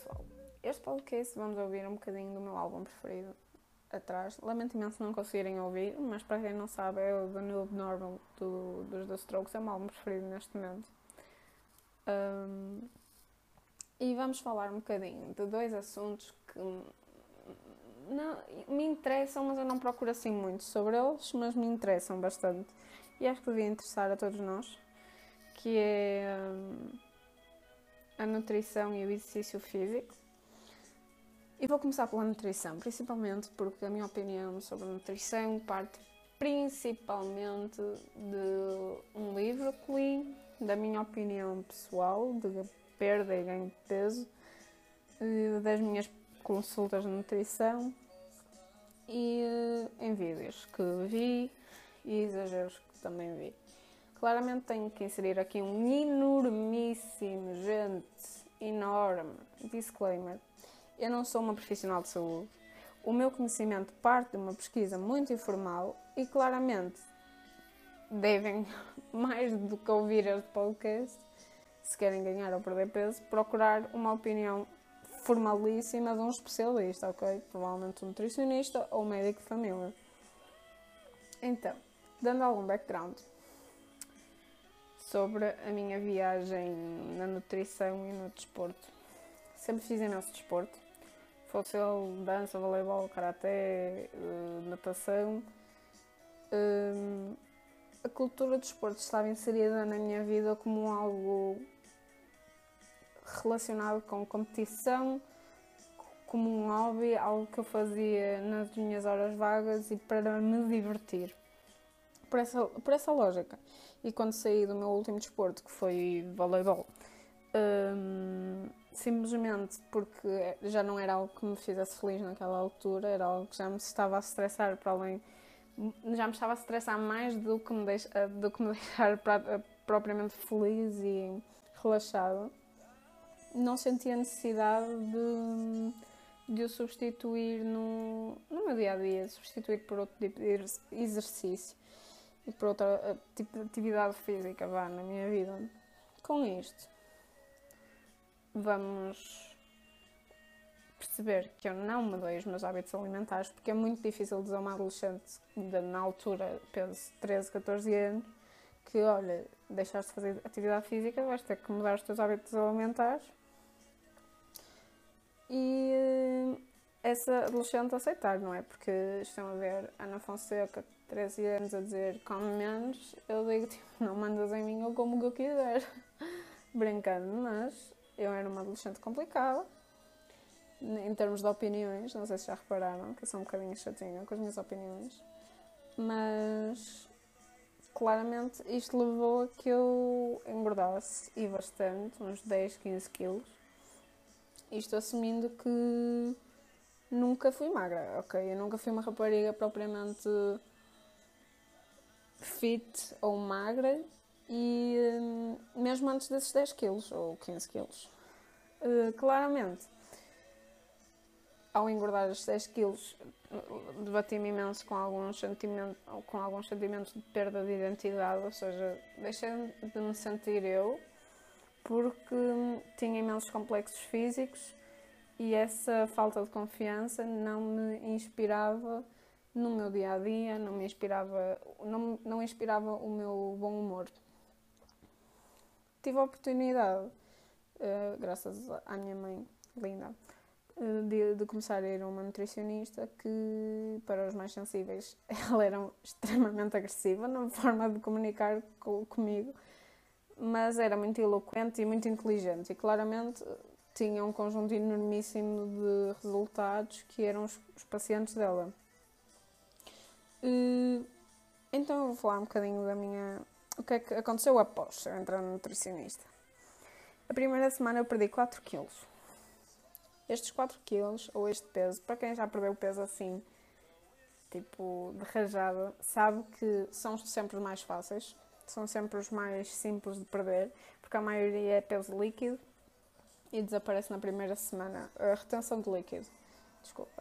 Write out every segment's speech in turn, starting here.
pessoal? Este podcast vamos ouvir um bocadinho do meu álbum preferido atrás. Lamento imenso não conseguirem ouvir, mas para quem não sabe é o The New Normal do, dos The Strokes, é o meu álbum preferido neste momento. Um, e vamos falar um bocadinho de dois assuntos que não, me interessam, mas eu não procuro assim muito sobre eles, mas me interessam bastante. E acho que devia interessar a todos nós, que é um, a nutrição e o exercício físico. E vou começar pela nutrição, principalmente porque a minha opinião sobre a nutrição parte principalmente de um livro que li, da minha opinião pessoal, de perda e ganho de peso, das minhas consultas de nutrição e eh, em vídeos que vi e exageros que também vi. Claramente tenho que inserir aqui um enormíssimo, gente, enorme disclaimer. Eu não sou uma profissional de saúde. O meu conhecimento parte de uma pesquisa muito informal e claramente devem, mais do que ouvir este podcast, se querem ganhar ou perder peso, procurar uma opinião formalíssima de um especialista, ok? Provavelmente um nutricionista ou um médico de família. Então, dando algum background sobre a minha viagem na nutrição e no desporto. Sempre fiz imenso desporto. Fosse ele dança, voleibol, karaté, eh, natação. Hum, a cultura do desporto estava inserida na minha vida como algo relacionado com competição, como um hobby, algo que eu fazia nas minhas horas vagas e para me divertir. Por essa, por essa lógica. E quando saí do meu último desporto, que foi voleibol, hum, simplesmente porque já não era algo que me fizesse feliz naquela altura, era algo que já me estava a estressar para além. Já me estava a estressar mais do que me, deixa, do que me deixar pra, propriamente feliz e relaxada não senti a necessidade de, de o substituir no, no meu dia a dia, substituir por outro tipo de exercício por outra eh, tipo de atividade física vá, na minha vida. Com isto, vamos perceber que eu não mudei os meus hábitos alimentares porque é muito difícil dizer a uma adolescente de, na altura, penso 13, 14 anos, que olha, deixaste de fazer atividade física, vais ter que mudar os teus hábitos alimentares e eh, essa adolescente aceitar, não é? Porque estão a ver Ana Fonseca, 13 anos, a dizer come menos, eu digo tipo, não mandas em mim ou como que eu quiser, brincando, mas eu era uma adolescente complicada em termos de opiniões, não sei se já repararam, que eu sou um bocadinho chatinha com as minhas opiniões, mas claramente isto levou a que eu engordasse e bastante, uns 10, 15 quilos isto assumindo que nunca fui magra, ok? Eu nunca fui uma rapariga propriamente fit ou magra e hum, mesmo antes desses 10 quilos ou 15 quilos. Uh, claramente, ao engordar os 10 quilos, debati-me imenso com alguns, sentimentos, com alguns sentimentos de perda de identidade, ou seja, deixei de me sentir eu porque tinha imensos complexos físicos e essa falta de confiança não me inspirava no meu dia a dia, não me inspirava, não, não inspirava o meu bom humor. Tive a oportunidade, uh, graças à minha mãe linda, uh, de, de, começar a ir a uma nutricionista que, para os mais sensíveis, ela era extremamente agressiva na forma de comunicar co comigo mas era muito eloquente e muito inteligente e claramente tinha um conjunto enormíssimo de resultados que eram os, os pacientes dela. E, então eu vou falar um bocadinho da minha. O que é que aconteceu após eu entrar no nutricionista? A primeira semana eu perdi 4 quilos. Estes 4 quilos, ou este peso, para quem já perdeu peso assim, tipo de rajada, sabe que são sempre os mais fáceis são sempre os mais simples de perder, porque a maioria é peso líquido e desaparece na primeira semana. A retenção de líquido, desculpem.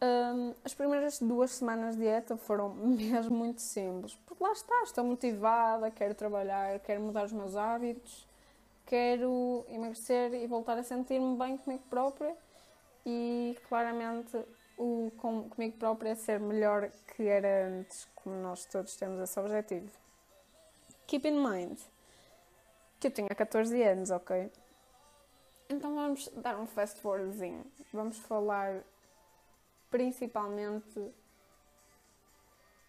Um, as primeiras duas semanas de dieta foram mesmo muito simples, porque lá está, estou motivada, quero trabalhar, quero mudar os meus hábitos, quero emagrecer e voltar a sentir-me bem comigo própria e claramente o com, comigo própria é ser melhor que era antes, como nós todos temos esse objetivo. Keep in mind que eu tinha 14 anos, ok? Então vamos dar um fast forwardzinho. Vamos falar principalmente.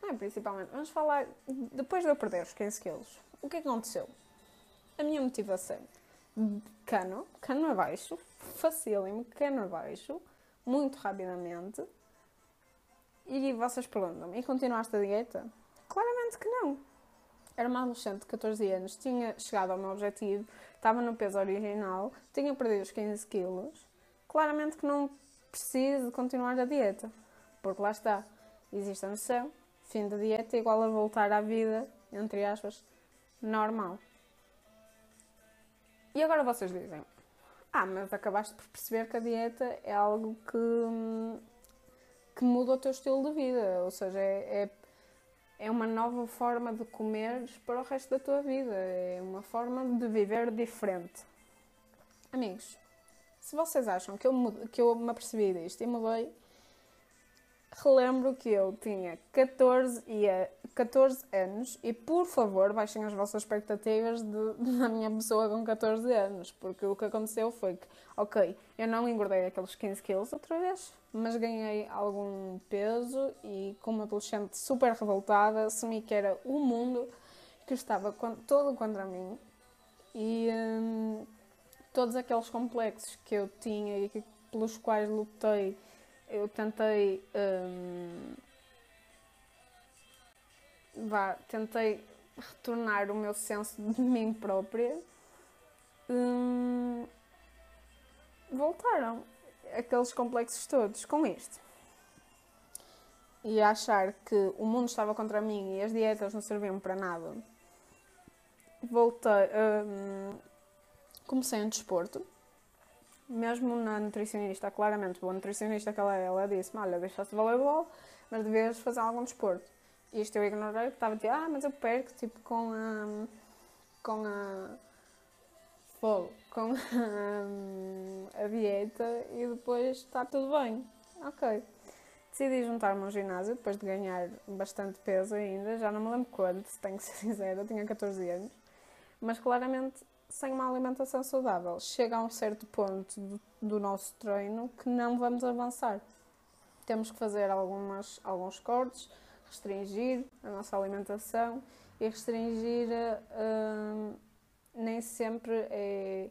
Não é principalmente, vamos falar depois de eu perder os 15 quilos. O que é que aconteceu? A minha motivação. Cano, cano abaixo, facílimo, cano abaixo, muito rapidamente. E vocês perguntam-me, e continuaste a dieta? Claramente que não. Era uma adolescente de 14 anos, tinha chegado ao meu objetivo, estava no peso original, tinha perdido os 15 quilos. Claramente que não preciso continuar a dieta. Porque lá está, existe a noção, fim da dieta é igual a voltar à vida, entre aspas, normal. E agora vocês dizem, ah, mas acabaste por perceber que a dieta é algo que, que muda o teu estilo de vida, ou seja, é, é é uma nova forma de comer para o resto da tua vida, é uma forma de viver diferente. Amigos, se vocês acham que eu, que eu me apercebi disto e mudei, relembro que eu tinha 14, e 14 anos e, por favor, baixem as vossas expectativas de, da minha pessoa com 14 anos, porque o que aconteceu foi que, ok, eu não engordei aqueles 15 quilos outra vez, mas ganhei algum peso e, como adolescente super revoltada, assumi que era o mundo que estava todo contra mim e hum, todos aqueles complexos que eu tinha e que, pelos quais lutei eu tentei. Hum, vá, tentei retornar o meu senso de mim própria. Hum, voltaram aqueles complexos todos com isto. E achar que o mundo estava contra mim e as dietas não serviam para nada. Voltei. Hum, comecei um desporto mesmo na nutricionista, claramente boa nutricionista que ela é, ela disse-me, olha, deixaste voleibol, mas devias fazer algum desporto. E isto eu ignorei, porque estava tipo, ah, mas eu perco, tipo, com a... com a... Fogo, com a, a dieta e depois está tudo bem. Ok. Decidi juntar-me ao ginásio depois de ganhar bastante peso ainda, já não me lembro quanto, se tenho que ser sincera, tinha 14 anos, mas claramente sem uma alimentação saudável, chega a um certo ponto do, do nosso treino que não vamos avançar. Temos que fazer algumas, alguns cortes, restringir a nossa alimentação e restringir uh, nem sempre é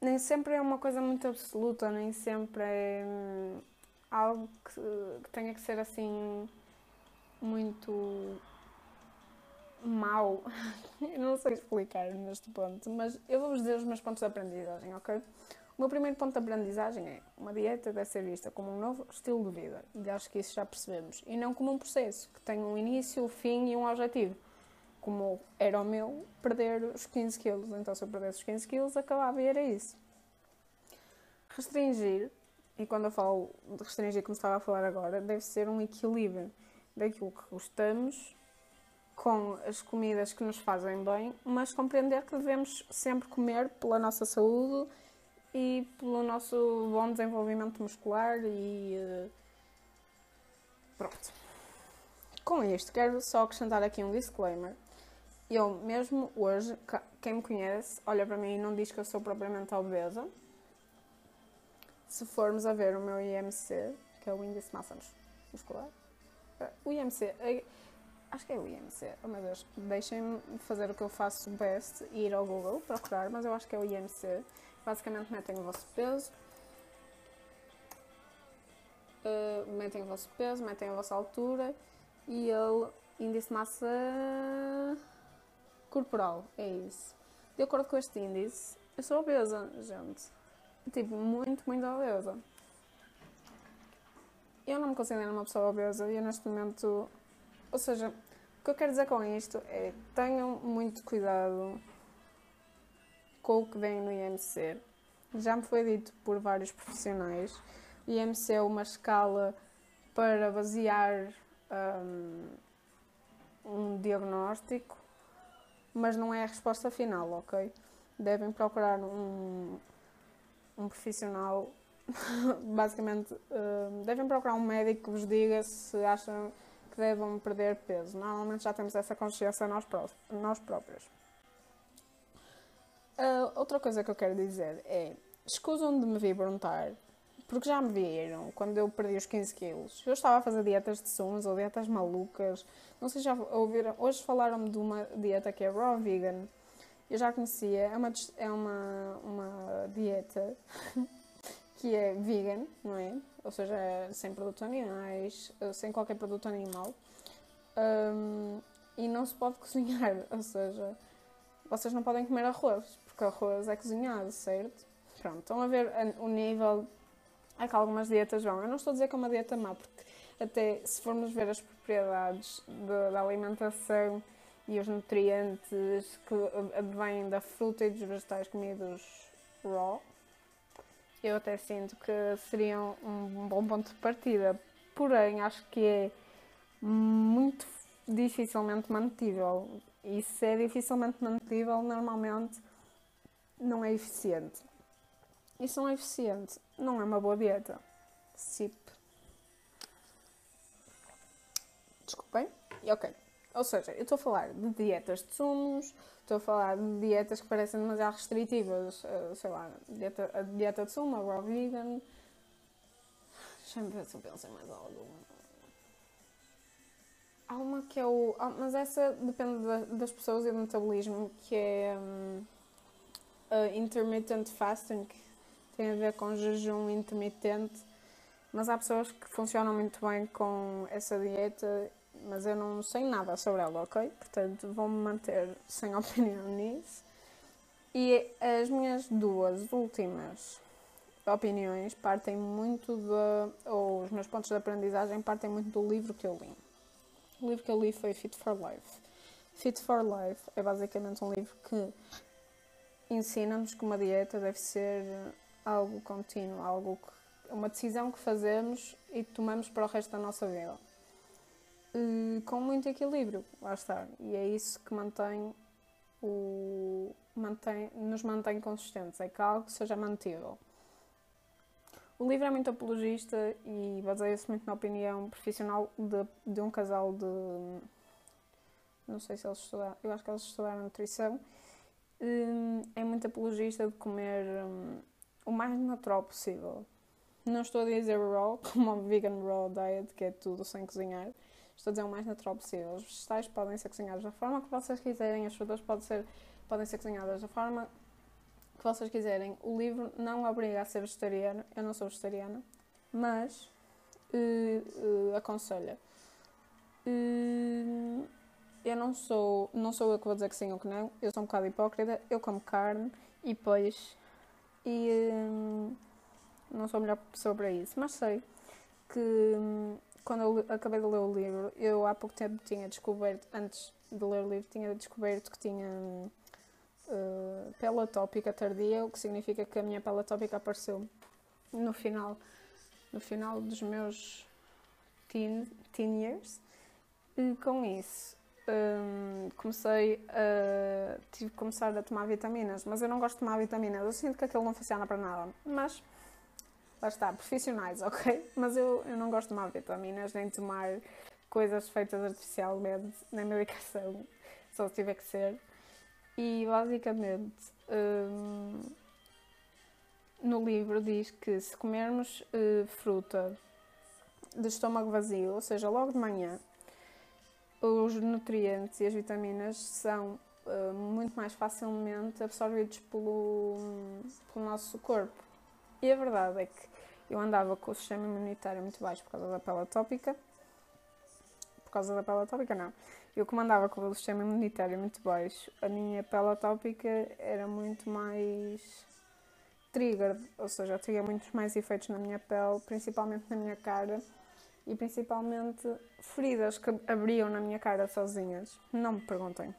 nem sempre é uma coisa muito absoluta, nem sempre é hum, algo que tenha que ser assim muito mau. eu não sei explicar neste ponto, mas eu vou-vos dizer os meus pontos de aprendizagem, ok? O meu primeiro ponto de aprendizagem é uma dieta deve ser vista como um novo estilo de vida, e acho que isso já percebemos, e não como um processo que tem um início, um fim e um objetivo. Como era o meu, perder os 15 quilos. Então, se eu perdesse os 15 quilos, acabava e era isso. Restringir, e quando eu falo de restringir, como estava a falar agora, deve ser um equilíbrio daquilo que gostamos com as comidas que nos fazem bem, mas compreender que devemos sempre comer pela nossa saúde e pelo nosso bom desenvolvimento muscular e uh, pronto. Com isto, quero só acrescentar aqui um disclaimer. Eu mesmo hoje, quem me conhece, olha para mim e não diz que eu sou propriamente obesa. Se formos a ver o meu IMC, que é o índice de massa muscular, eh, o IMC, Acho que é o IMC. Oh meu Deus, deixem-me fazer o que eu faço best ir ao Google procurar, mas eu acho que é o IMC. Basicamente metem o vosso peso, uh, metem o vosso peso, metem a vossa altura e ele índice de massa corporal, é isso. De acordo com este índice, eu sou obesa, gente. Tipo, muito, muito obesa. Eu não me considero uma pessoa obesa e eu neste momento ou seja, o que eu quero dizer com isto é tenham muito cuidado com o que vem no IMC. Já me foi dito por vários profissionais. IMC é uma escala para basear um, um diagnóstico mas não é a resposta final, ok? Devem procurar um, um profissional, basicamente, uh, devem procurar um médico que vos diga se acham que devem perder peso. Normalmente já temos essa consciência nós, pró nós próprios. Uh, outra coisa que eu quero dizer é: escusam de me vir perguntar, porque já me viram quando eu perdi os 15 quilos. Eu estava a fazer dietas de sumos ou dietas malucas. Não sei se já ouviram. Hoje falaram-me de uma dieta que é raw vegan. Eu já conhecia. É uma, é uma, uma dieta que é vegan, não é? Ou seja, sem produtos animais, sem qualquer produto animal. Um, e não se pode cozinhar, ou seja, vocês não podem comer arroz, porque arroz é cozinhado, certo? Pronto, estão a ver o nível a que algumas dietas vão. Eu não estou a dizer que é uma dieta má, porque até se formos ver as propriedades da alimentação e os nutrientes que vêm da fruta e dos vegetais comidos raw, eu até sinto que seriam um bom ponto de partida. Porém, acho que é muito dificilmente mantível. E se é dificilmente mantível, normalmente não é eficiente. E se não é eficiente, não é uma boa dieta. SIP. Desculpem. E ok. Ou seja, eu estou a falar de dietas de sumos, estou a falar de dietas que parecem demasiado restritivas, uh, sei lá, dieta, a dieta de sumo, a raw vegan. Deixa-me ver se eu penso em mais alguma. Há uma que é o. Ah, mas essa depende da, das pessoas e do metabolismo, que é um, intermittent fasting, que tem a ver com jejum intermitente. Mas há pessoas que funcionam muito bem com essa dieta, mas eu não sei nada sobre ela, ok? Portanto, vou-me manter sem opinião nisso. E as minhas duas últimas opiniões partem muito de. ou os meus pontos de aprendizagem partem muito do livro que eu li. O livro que eu li foi Fit for Life. Fit for Life é basicamente um livro que ensina-nos que uma dieta deve ser algo contínuo, algo que, uma decisão que fazemos e tomamos para o resto da nossa vida. E, com muito equilíbrio, lá está. E é isso que mantém o, mantém, nos mantém consistentes, é que algo seja mantível. O livro é muito apologista e baseia-se muito na opinião profissional de, de um casal de. Não sei se eles estudaram, eu acho que eles estudaram nutrição. Hum, é muito apologista de comer hum, o mais natural possível. Não estou a dizer raw, como o vegan raw diet, que é tudo sem cozinhar. Estou a dizer o mais natural possível. Os vegetais podem ser cozinhados da forma que vocês quiserem, as frutas podem ser, podem ser cozinhadas da forma que vocês quiserem. O livro não obriga a ser vegetariano, eu não sou vegetariana, mas uh, uh, aconselha. Uh, eu não sou, não sou eu que vou dizer que sim ou que não, eu sou um bocado hipócrita, eu como carne e peixe e não sou a melhor pessoa para isso, mas sei que quando eu acabei de ler o livro, eu há pouco tempo tinha descoberto, antes de ler o livro, tinha descoberto que tinha uh, pele atópica tardia, o que significa que a minha pele atópica apareceu no final, no final dos meus teen, teen years. E com isso, um, comecei a. tive que começar a tomar vitaminas, mas eu não gosto de tomar vitaminas, eu sinto que aquilo não funciona para nada. Mas, lá está, profissionais, ok? Mas eu, eu não gosto de tomar vitaminas, nem de tomar coisas feitas artificialmente na medicação, só se tiver que ser. E basicamente um, no livro diz que se comermos uh, fruta de estômago vazio, ou seja, logo de manhã, os nutrientes e as vitaminas são uh, muito mais facilmente absorvidos pelo, pelo nosso corpo. E a verdade é que eu andava com o sistema imunitário muito baixo por causa da pele atópica. Por causa da pele atópica, não eu como andava com o sistema imunitário muito baixo, a minha pele atópica era muito mais trigger, ou seja, tinha muitos mais efeitos na minha pele, principalmente na minha cara e principalmente feridas que abriam na minha cara sozinhas. Não me perguntem.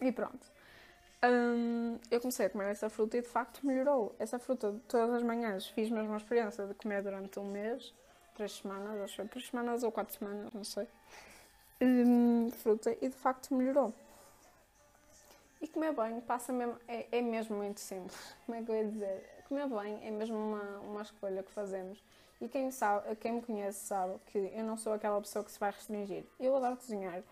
E pronto. Eu comecei a comer essa fruta e de facto melhorou. Essa fruta todas as manhãs fiz mesmo uma experiência de comer durante um mês, três semanas, acho que três semanas ou quatro semanas, não sei fruta e de facto melhorou. E comer bem passa mesmo, é, é mesmo muito simples. Como é que eu ia dizer? Comer bem é mesmo uma, uma escolha que fazemos. E quem, sabe, quem me conhece sabe que eu não sou aquela pessoa que se vai restringir. Eu adoro cozinhar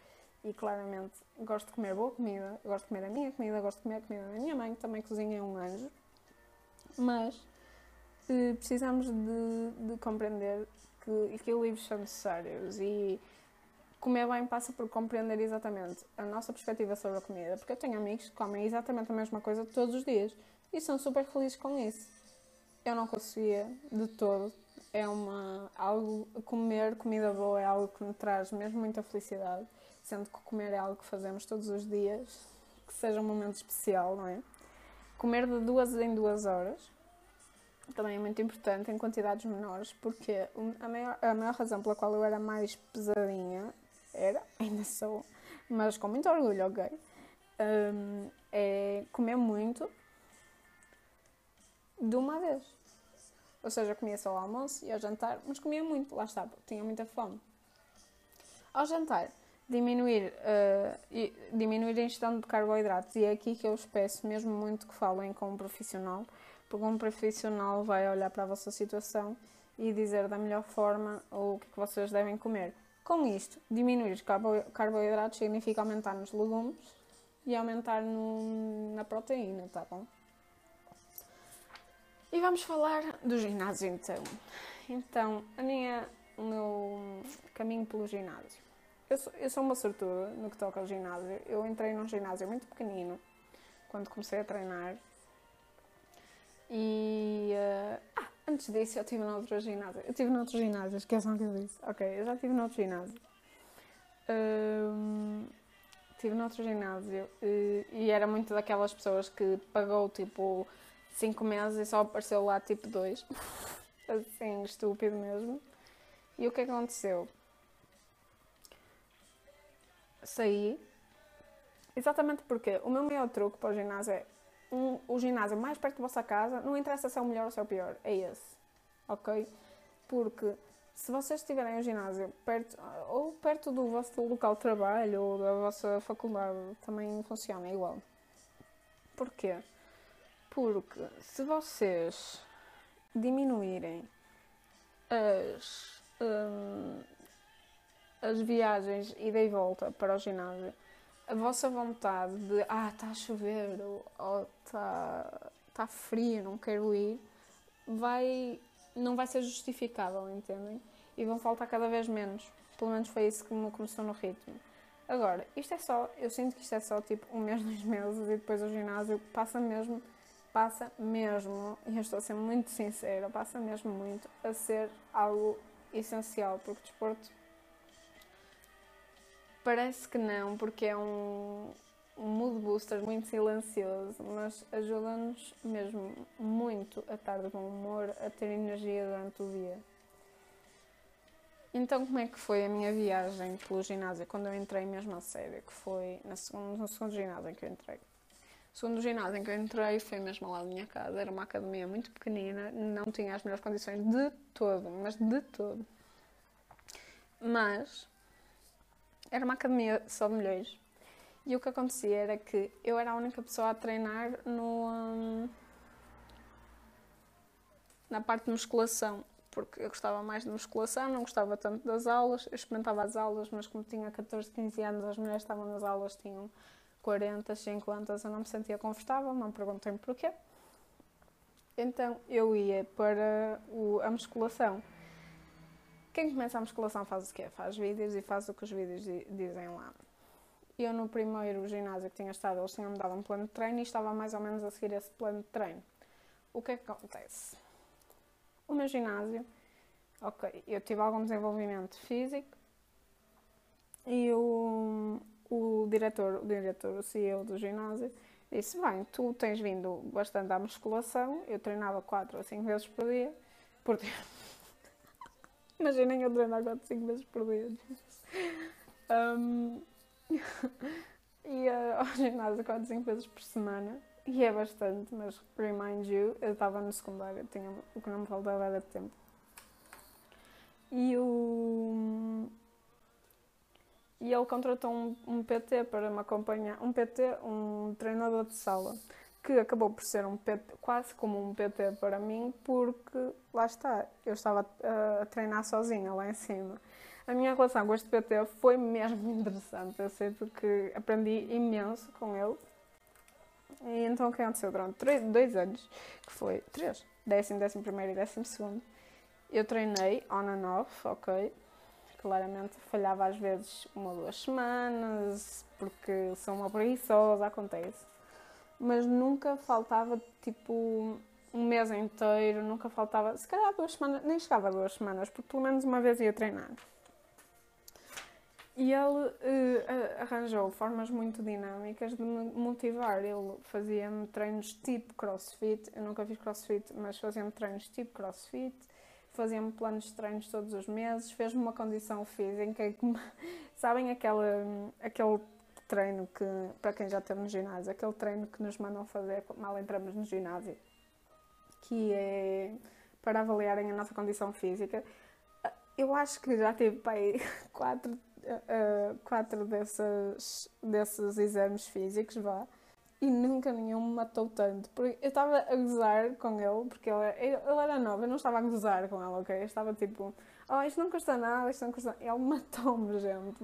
e claramente gosto de comer boa comida, gosto de comer a minha comida, gosto de comer a comida da minha mãe, que também cozinha um anjo. Mas eh, precisamos de, de compreender que equilíbrios são necessários e comer bem passa por compreender exatamente a nossa perspectiva sobre a comida, porque eu tenho amigos que comem exatamente a mesma coisa todos os dias e são super felizes com isso. Eu não conseguia de todo. É uma algo comer comida boa é algo que me traz mesmo muita felicidade, sendo que comer é algo que fazemos todos os dias, que seja um momento especial, não é? Comer de duas em duas horas também é muito importante em quantidades menores, porque a maior, a maior razão pela qual eu era mais pesadinha, era, ainda sou, mas com muito orgulho, ok? Um, é comer muito de uma vez. Ou seja, comia só ao almoço e ao jantar, mas comia muito, lá está, tinha muita fome. Ao jantar, diminuir, uh, diminuir a ingestão de carboidratos, e é aqui que eu os peço mesmo muito que falem com um profissional, porque um profissional vai olhar para a vossa situação e dizer da melhor forma o que, é vocês devem comer. Com isto, diminuir os carbo carboidratos significa aumentar nos legumes e aumentar no, na proteína, tá bom? E vamos falar do ginásio então. Então, a minha, o meu caminho pelo ginásio. Eu sou, eu sou uma sortuda no que toca ao ginásio. Eu entrei num ginásio muito pequenino quando comecei a treinar e. Uh, ah, antes disso eu estive noutro ginásio. Eu estive noutro ginásio, esqueçam que eu disse. Ok, eu já estive noutro ginásio. Um, estive noutro ginásio e, e era muito daquelas pessoas que pagou tipo 5 meses e só apareceu lá tipo 2. assim, estúpido mesmo. E o que aconteceu? Saí. Exatamente porque o meu maior truque para o ginásio é um, o ginásio mais perto da vossa casa, não interessa se é o melhor ou se é o pior, é esse. Ok? Porque se vocês tiverem um ginásio perto, ou perto do vosso local de trabalho ou da vossa faculdade, também funciona igual. Porquê? Porque se vocês diminuírem as, hum, as viagens ida e volta para o ginásio a vossa vontade de ah, está a chover ou está tá frio, não quero ir, vai, não vai ser justificável, entendem? E vão faltar cada vez menos. Pelo menos foi isso que me começou no ritmo. Agora, isto é só, eu sinto que isto é só tipo um mês, dois meses e depois o ginásio passa mesmo, passa mesmo, e eu estou a ser muito sincera, passa mesmo muito a ser algo essencial, porque o desporto Parece que não, porque é um, um mood booster muito silencioso, mas ajuda-nos mesmo muito a estar de bom humor, a ter energia durante o dia. Então, como é que foi a minha viagem pelo ginásio quando eu entrei mesmo a sério? Que foi na segundo, no segundo ginásio em que eu entrei. O segundo ginásio em que eu entrei foi mesmo lado da minha casa. Era uma academia muito pequenina, não tinha as melhores condições de todo, mas de todo. Mas era uma academia só de mulheres. E o que acontecia era que eu era a única pessoa a treinar no, hum, na parte de musculação, porque eu gostava mais de musculação, não gostava tanto das aulas. Eu experimentava as aulas, mas como tinha 14, 15 anos, as mulheres estavam nas aulas, tinham 40, 50, eu não me sentia confortável, não perguntei-me porquê. Então eu ia para o, a musculação. Quem começa a musculação faz o quê? Faz vídeos e faz o que os vídeos dizem lá. Eu, no primeiro ginásio que tinha estado, eles tinham-me dado um plano de treino e estava mais ou menos a seguir esse plano de treino. O que é que acontece? O meu ginásio, ok, eu tive algum desenvolvimento físico e o, o diretor, o diretor, o CEO do ginásio, disse: Bem, tu tens vindo bastante à musculação, eu treinava 4 ou 5 vezes por dia, por dia Imaginem eu treinar 4, 5 vezes por dia. Um, e uh, ao ginásio 4, 5 vezes por semana. E é bastante, mas remind you, eu estava no secundário, tinha, o que não me faltava era tempo. E o. e ele contratou um, um PT para me acompanhar, um PT, um treinador de sala, que acabou por ser um PT, quase como um PT para mim, porque lá está, eu estava a, a treinar sozinha lá em cima. A minha relação com este PT foi mesmo interessante, eu sinto que aprendi imenso com ele. E então o que aconteceu durante três, dois anos, que foi três, décimo, décimo primeiro e décimo segundo, eu treinei on and off, ok, claramente falhava às vezes uma ou duas semanas, porque sou uma preguiçosa, acontece. Mas nunca faltava tipo um mês inteiro, nunca faltava, se calhar duas semanas, nem chegava a duas semanas, porque pelo menos uma vez ia treinar. E ele uh, arranjou formas muito dinâmicas de me motivar. Ele fazia-me treinos tipo crossfit. Eu nunca fiz crossfit, mas fazia-me treinos tipo crossfit fazia-me planos de treinos todos os meses, fez-me uma condição física. Sabem aquele, aquele treino que, para quem já esteve no ginásio, aquele treino que nos mandam fazer mal entramos no ginásio, que é para avaliarem a nossa condição física. Eu acho que já tive aí quatro, uh, quatro desses, desses exames físicos, vá e nunca nenhum me matou tanto. Porque eu estava a gozar com ele, porque ele, ele era novo, eu não estava a gozar com ele, ok? Eu estava tipo, oh, isto não custa nada, isto não custa Ele matou-me, gente.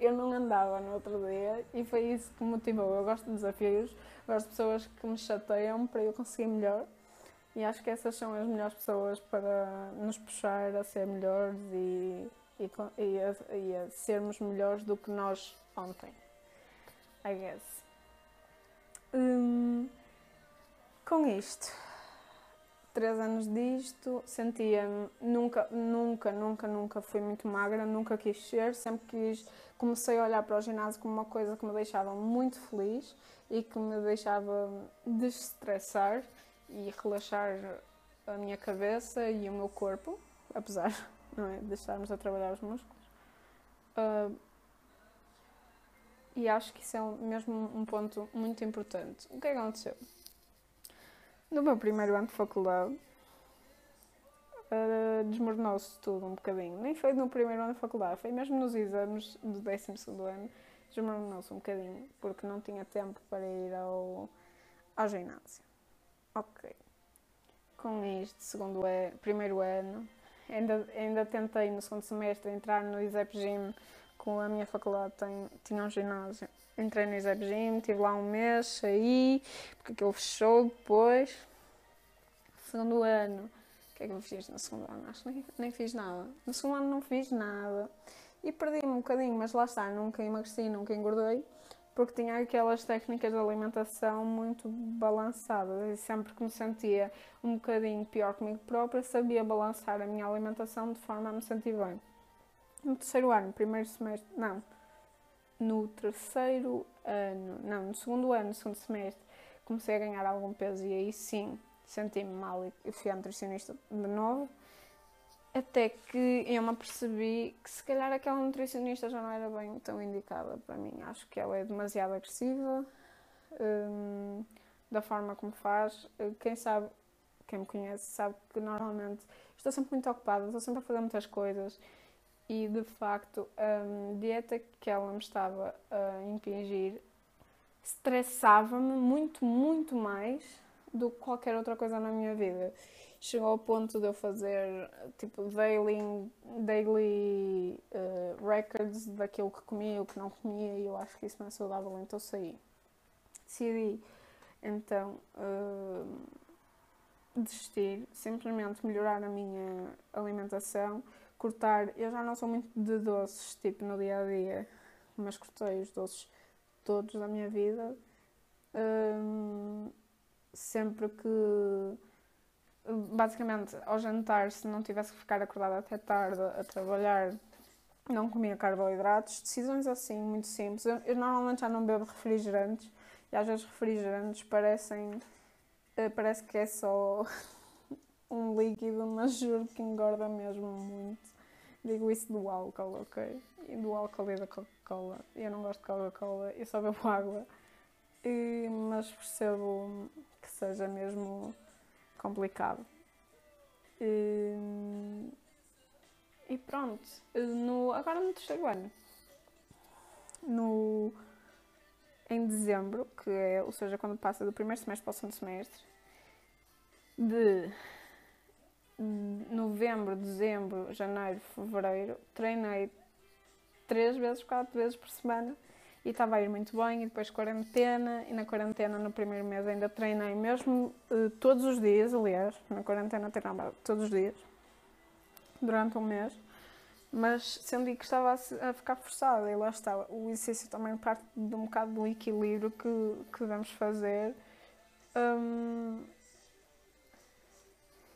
Eu não andava no outro dia e foi isso que me motivou. Eu gosto de desafios, gosto de pessoas que me chateiam para eu conseguir melhor. E acho que essas são as melhores pessoas para nos puxar a ser melhores e, e, e, a, e a sermos melhores do que nós ontem. I guess. Hum, com isto, três anos disto, sentia-me, nunca, nunca, nunca, nunca fui muito magra, nunca quis ser, sempre quis, comecei a olhar para o ginásio como uma coisa que me deixava muito feliz e que me deixava desestressar e relaxar a minha cabeça e o meu corpo, apesar não é, de estarmos a trabalhar os músculos. Uh, e acho que isso é mesmo um ponto muito importante. O que é que aconteceu? No meu primeiro ano de faculdade, uh, desmoronou-se tudo um bocadinho. Nem foi no primeiro ano de faculdade, foi mesmo nos exames do 12 ano, desmoronou-se um bocadinho, porque não tinha tempo para ir ao, ao ginásio. Ok. Com isto, segundo é, primeiro ano, ainda, ainda tentei no segundo semestre entrar no ISEP Gym com a minha faculdade tem, tinha um ginásio. Entrei no Isab Gym, estive lá um mês, saí, porque aquilo fechou depois. Segundo ano, o que é que eu fiz no segundo ano? Acho que nem, nem fiz nada. No segundo ano não fiz nada. E perdi-me um bocadinho, mas lá está, nunca emagreci, nunca engordei, porque tinha aquelas técnicas de alimentação muito balançadas e sempre que me sentia um bocadinho pior comigo própria, sabia balançar a minha alimentação de forma a me sentir bem no terceiro ano, primeiro semestre, não, no terceiro ano, não, no segundo ano, no segundo semestre, comecei a ganhar algum peso e aí sim senti-me mal e fui à nutricionista de novo. Até que eu me apercebi que se calhar aquela nutricionista já não era bem tão indicada para mim. Acho que ela é demasiado agressiva hum, da forma como faz. Quem sabe, quem me conhece, sabe que normalmente estou sempre muito ocupada, estou sempre a fazer muitas coisas e de facto a dieta que ela me estava a impingir estressava-me muito, muito mais do que qualquer outra coisa na minha vida. Chegou ao ponto de eu fazer tipo daily, daily uh, records daquilo que comia e o que não comia e eu acho que isso não é saudável, então saí. Decidi então uh, desistir, simplesmente melhorar a minha alimentação cortar. Eu já não sou muito de doces, tipo no dia a dia, mas cortei os doces todos da minha vida. Um, sempre que. Basicamente, ao jantar, se não tivesse que ficar acordada até tarde a trabalhar, não comia carboidratos. Decisões assim, muito simples. Eu, eu normalmente já não bebo refrigerantes e às vezes refrigerantes parecem. Eh, parece que é só um líquido, mas juro que engorda mesmo muito. Digo isso do álcool, ok? E do álcool e da Coca-Cola. Eu não gosto de Coca-Cola, eu só bebo água. E, mas percebo que seja mesmo complicado. E, e pronto. No, agora no terceiro ano. no, em dezembro, que é, ou seja, quando passa do primeiro semestre para o segundo semestre, de novembro, dezembro, janeiro, fevereiro, treinei três vezes, quatro vezes por semana e estava a ir muito bem. E depois quarentena, e na quarentena, no primeiro mês, ainda treinei mesmo uh, todos os dias. Aliás, na quarentena treinava todos os dias durante um mês, mas senti que estava a, ficar forçada. E lá estava. O exercício também parte de um bocado do equilíbrio que, que devemos fazer. Um,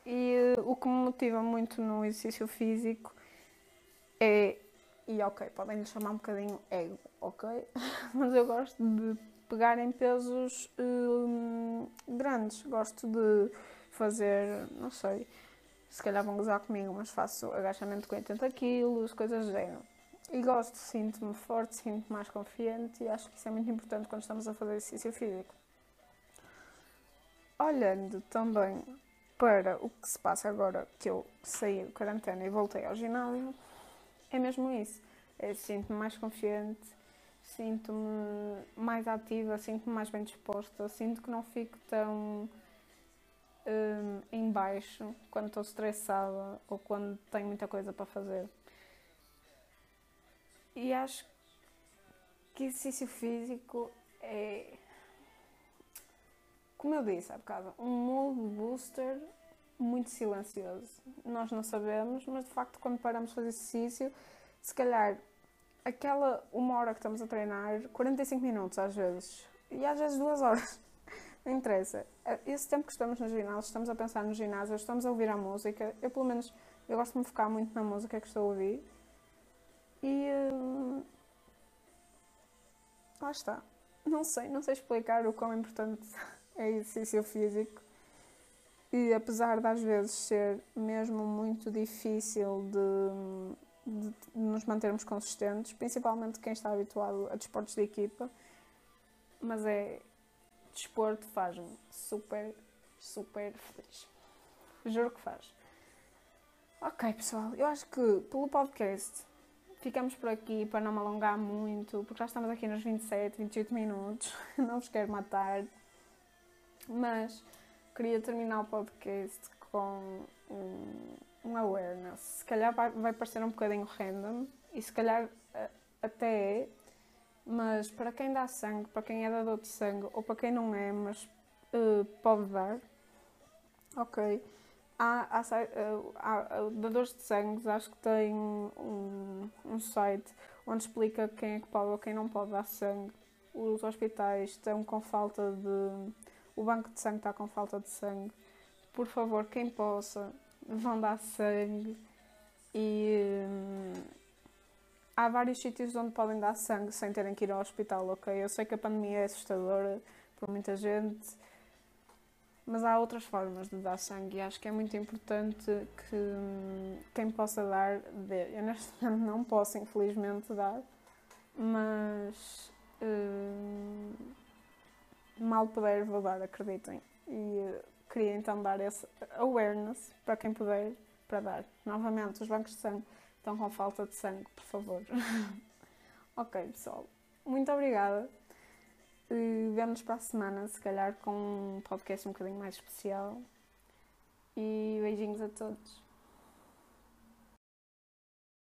e uh, o que me motiva muito no exercício físico é. E ok, podem lhe chamar um bocadinho ego, ok? Mas eu gosto de pegar em pesos um, grandes. Gosto de fazer, não sei, se calhar vão gozar comigo, mas faço agachamento com 80 kg, coisas do género. E gosto, sinto-me forte, sinto-me mais confiante e acho que isso é muito importante quando estamos a fazer exercício físico. Olhando também para o que se passa agora que eu saí de quarentena e voltei ao ginásio, é mesmo isso. É, sinto-me mais confiante, sinto-me mais ativa, sinto-me mais bem disposta, sinto que não fico tão um, em baixo quando estou estressada ou quando tenho muita coisa para fazer. E acho que exercício físico é como eu disse há bocado, um mood booster muito silencioso. Nós não sabemos, mas de facto, quando paramos de fazer exercício, se calhar aquela uma hora que estamos a treinar, 45 minutos às vezes, e às vezes duas horas, não interessa. Esse tempo que estamos no ginásio, estamos a pensar no ginásio, estamos a ouvir a música. Eu, pelo menos, eu gosto de me focar muito na música que estou a ouvir. E. Hum, lá está. Não sei, não sei explicar o quão importante é exercício físico. E apesar de às vezes ser mesmo muito difícil de, de, nos mantermos consistentes, principalmente quem está habituado a desportos de equipa, mas é desporto faz-me super, super feliz. Juro que faz. Ok, pessoal, eu acho que pelo podcast ficamos por aqui para não me alongar muito, porque já estamos aqui nos 27, 28 minutos. Não vos quero matar. Mas queria terminar o podcast com um, um awareness. Se calhar vai, vai parecer um bocadinho random e se calhar até é, mas para quem dá sangue, para quem é dador de sangue ou para quem não é, mas uh, pode dar, ok. Há, há, há, dadores de sangue, acho que tem um, um site onde explica quem é que pode ou quem não pode dar sangue. Os hospitais estão com falta de o banco de sangue está com falta de sangue. Por favor, quem possa, vão dar sangue. E hum, há vários sítios onde podem dar sangue sem terem que ir ao hospital, ok? Eu sei que a pandemia é assustadora para muita gente, mas há outras formas de dar sangue e acho que é muito importante que hum, quem possa dar dê. Eu neste momento não posso, infelizmente, dar, mas. Hum, mal puder vou dar, acreditem. E uh, queria então dar esse awareness para quem puder para dar. Novamente, os bancos de sangue estão com falta de sangue, por favor. ok, pessoal. Muito obrigada. Uh, Vemo-nos para a semana, se calhar com um podcast um bocadinho mais especial. E beijinhos a todos.